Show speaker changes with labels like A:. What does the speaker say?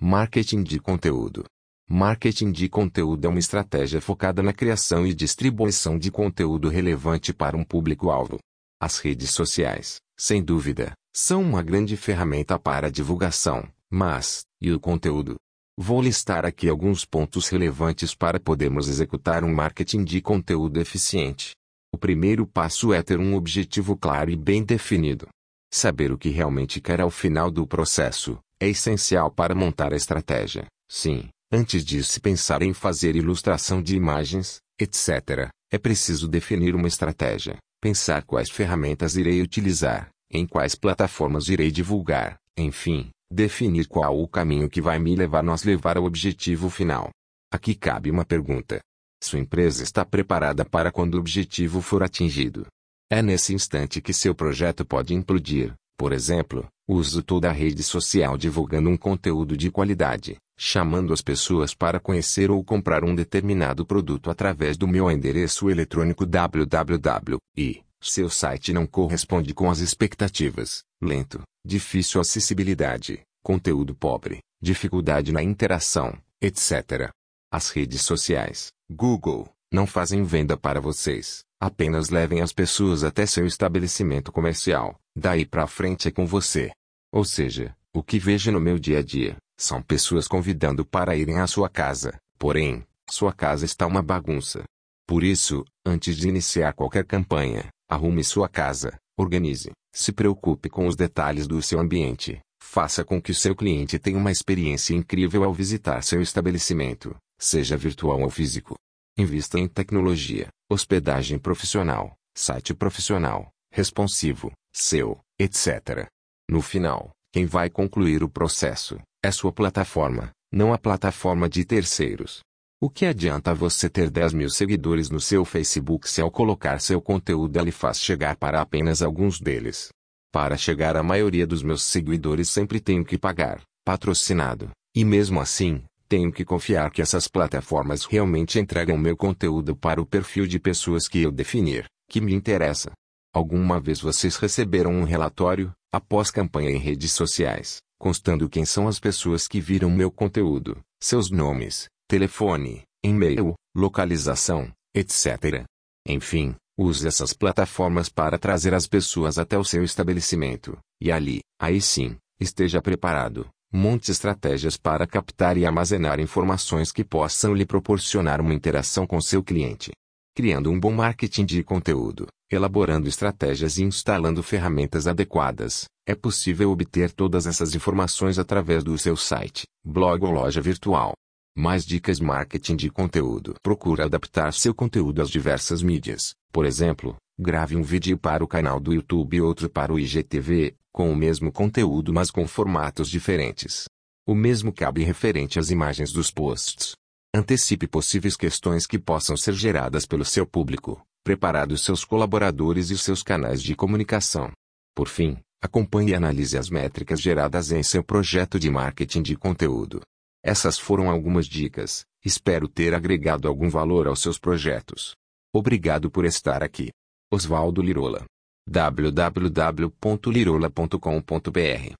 A: Marketing de conteúdo. Marketing de conteúdo é uma estratégia focada na criação e distribuição de conteúdo relevante para um público-alvo. As redes sociais, sem dúvida, são uma grande ferramenta para a divulgação, mas, e o conteúdo? Vou listar aqui alguns pontos relevantes para podermos executar um marketing de conteúdo eficiente. O primeiro passo é ter um objetivo claro e bem definido. Saber o que realmente quer ao final do processo é essencial para montar a estratégia. Sim, antes disso pensar em fazer ilustração de imagens, etc., é preciso definir uma estratégia, pensar quais ferramentas irei utilizar, em quais plataformas irei divulgar, enfim, definir qual o caminho que vai me levar nos levar ao objetivo final. Aqui cabe uma pergunta. Sua empresa está preparada para quando o objetivo for atingido? É nesse instante que seu projeto pode implodir, por exemplo, uso toda a rede social divulgando um conteúdo de qualidade, chamando as pessoas para conhecer ou comprar um determinado produto através do meu endereço eletrônico www. E, seu site não corresponde com as expectativas, lento, difícil acessibilidade, conteúdo pobre, dificuldade na interação, etc. As redes sociais, Google, não fazem venda para vocês, apenas levem as pessoas até seu estabelecimento comercial, Daí pra frente é com você. Ou seja, o que vejo no meu dia a dia, são pessoas convidando para irem à sua casa, porém, sua casa está uma bagunça. Por isso, antes de iniciar qualquer campanha, arrume sua casa, organize, se preocupe com os detalhes do seu ambiente, faça com que o seu cliente tenha uma experiência incrível ao visitar seu estabelecimento, seja virtual ou físico. Invista em tecnologia, hospedagem profissional, site profissional, responsivo, seu, etc. No final, quem vai concluir o processo é sua plataforma, não a plataforma de terceiros. O que adianta você ter 10 mil seguidores no seu Facebook se ao colocar seu conteúdo ele faz chegar para apenas alguns deles? Para chegar à maioria dos meus seguidores sempre tenho que pagar, patrocinado, e mesmo assim, tenho que confiar que essas plataformas realmente entregam meu conteúdo para o perfil de pessoas que eu definir, que me interessa. Alguma vez vocês receberam um relatório, após campanha em redes sociais, constando quem são as pessoas que viram meu conteúdo, seus nomes, telefone, e-mail, localização, etc. Enfim, use essas plataformas para trazer as pessoas até o seu estabelecimento, e ali, aí sim, esteja preparado. Monte estratégias para captar e armazenar informações que possam lhe proporcionar uma interação com seu cliente. Criando um bom marketing de conteúdo, elaborando estratégias e instalando ferramentas adequadas, é possível obter todas essas informações através do seu site, blog ou loja virtual. Mais dicas marketing de conteúdo. Procure adaptar seu conteúdo às diversas mídias. Por exemplo, grave um vídeo para o canal do YouTube e outro para o IGTV, com o mesmo conteúdo mas com formatos diferentes. O mesmo cabe referente às imagens dos posts. Antecipe possíveis questões que possam ser geradas pelo seu público, preparado seus colaboradores e seus canais de comunicação. Por fim, acompanhe e analise as métricas geradas em seu projeto de marketing de conteúdo. Essas foram algumas dicas, espero ter agregado algum valor aos seus projetos. Obrigado por estar aqui. Oswaldo Lirola. www.lirola.com.br